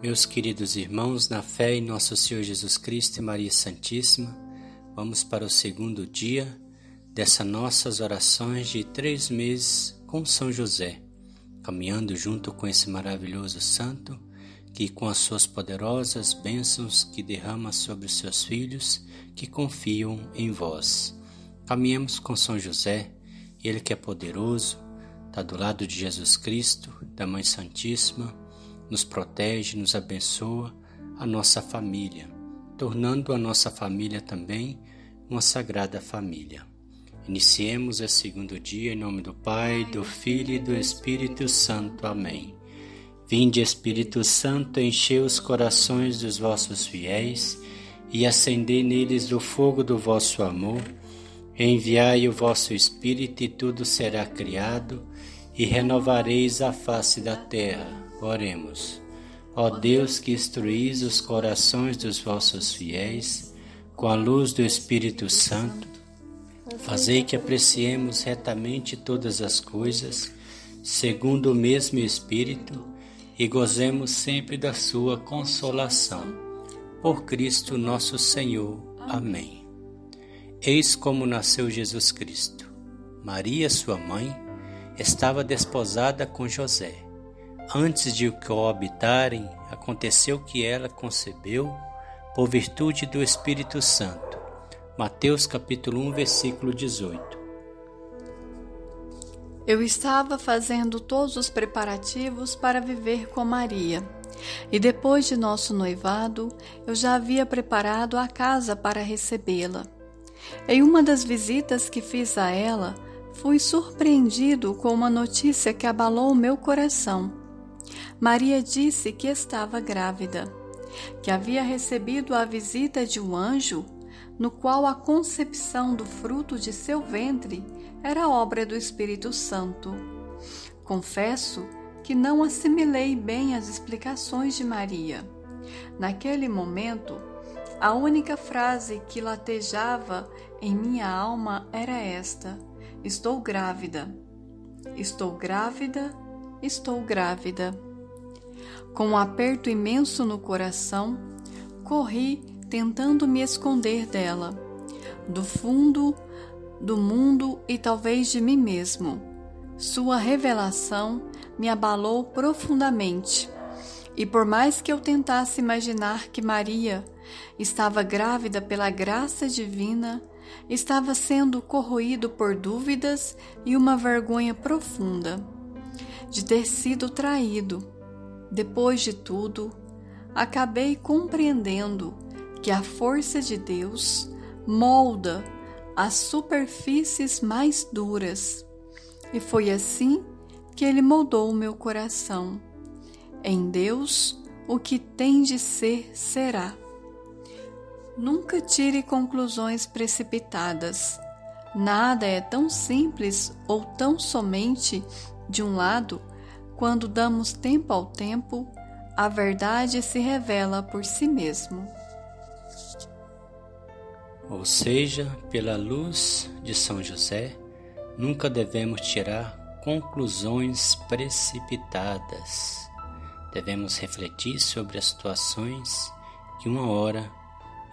Meus queridos irmãos, na fé em nosso Senhor Jesus Cristo e Maria Santíssima, vamos para o segundo dia dessas nossas orações de três meses com São José, caminhando junto com esse maravilhoso santo que, com as suas poderosas bênçãos que derrama sobre os seus filhos que confiam em vós. Caminhemos com São José, ele que é poderoso, está do lado de Jesus Cristo, da Mãe Santíssima nos protege, nos abençoa a nossa família, tornando a nossa família também uma sagrada família. Iniciemos o segundo dia em nome do Pai, do Filho e do Espírito Santo. Amém. Vinde, Espírito Santo, enchei os corações dos vossos fiéis e acendei neles o fogo do vosso amor. Enviai o vosso Espírito e tudo será criado e renovareis a face da terra. Oremos. Ó Deus que instruís os corações dos vossos fiéis com a luz do Espírito Santo, fazei que apreciemos retamente todas as coisas, segundo o mesmo Espírito, e gozemos sempre da sua consolação. Por Cristo nosso Senhor. Amém. Eis como nasceu Jesus Cristo. Maria, sua mãe, estava desposada com José Antes de o coabitarem, aconteceu que ela concebeu por virtude do Espírito Santo. Mateus capítulo 1, versículo 18. Eu estava fazendo todos os preparativos para viver com Maria. E depois de nosso noivado, eu já havia preparado a casa para recebê-la. Em uma das visitas que fiz a ela, fui surpreendido com uma notícia que abalou o meu coração. Maria disse que estava grávida, que havia recebido a visita de um anjo, no qual a concepção do fruto de seu ventre era obra do Espírito Santo. Confesso que não assimilei bem as explicações de Maria. Naquele momento, a única frase que latejava em minha alma era esta: Estou grávida. Estou grávida. Estou grávida. Com um aperto imenso no coração, corri tentando me esconder dela, do fundo do mundo e talvez de mim mesmo. Sua revelação me abalou profundamente. E por mais que eu tentasse imaginar que Maria estava grávida pela graça divina, estava sendo corroído por dúvidas e uma vergonha profunda de ter sido traído depois de tudo, acabei compreendendo que a força de Deus molda as superfícies mais duras. E foi assim que ele moldou o meu coração. Em Deus, o que tem de ser, será. Nunca tire conclusões precipitadas. Nada é tão simples ou tão somente de um lado quando damos tempo ao tempo, a verdade se revela por si mesmo. Ou seja, pela luz de São José, nunca devemos tirar conclusões precipitadas. Devemos refletir sobre as situações que uma hora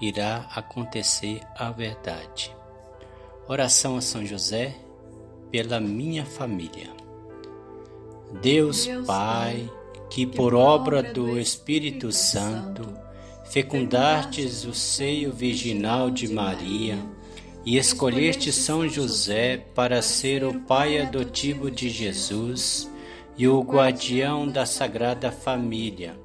irá acontecer a verdade. Oração a São José pela minha família. Deus Pai, que por obra do Espírito Santo fecundastes o seio virginal de Maria e escolheste São José para ser o pai adotivo de Jesus e o guardião da Sagrada Família.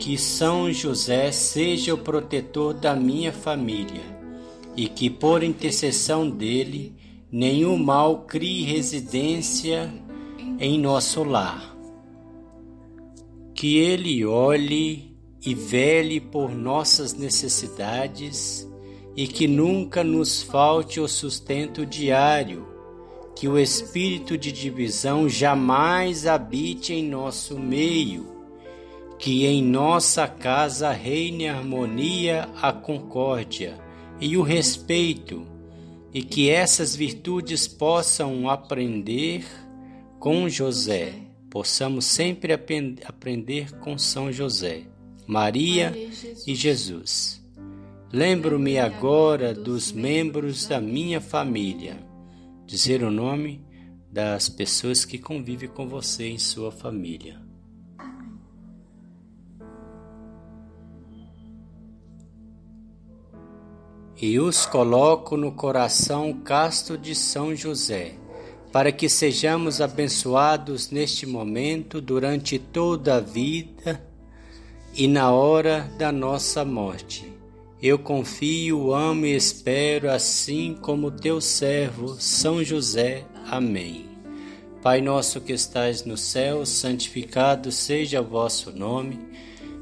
que São José seja o protetor da minha família e que, por intercessão dele, nenhum mal crie residência em nosso lar. que Ele olhe e vele por nossas necessidades e que nunca nos falte o sustento diário, que o espírito de divisão jamais habite em nosso meio, que em nossa casa reine a harmonia, a concórdia e o respeito, e que essas virtudes possam aprender com José, possamos sempre aprender com São José, Maria e Jesus. Lembro-me agora dos membros da minha família. Dizer o nome das pessoas que convivem com você em sua família. E os coloco no coração casto de São José, para que sejamos abençoados neste momento, durante toda a vida e na hora da nossa morte eu confio, amo e espero, assim como teu servo, São José. Amém. Pai nosso que estais no céu, santificado seja o vosso nome.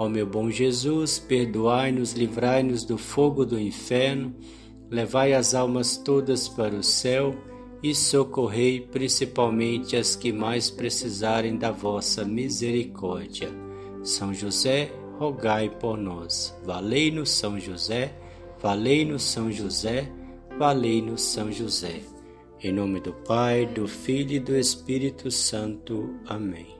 Ó meu bom Jesus, perdoai-nos, livrai-nos do fogo do inferno, levai as almas todas para o céu e socorrei principalmente as que mais precisarem da vossa misericórdia. São José, rogai por nós. Valei-nos, São José Valei-nos São José, valei-nos São José. Em nome do Pai, do Filho e do Espírito Santo. Amém.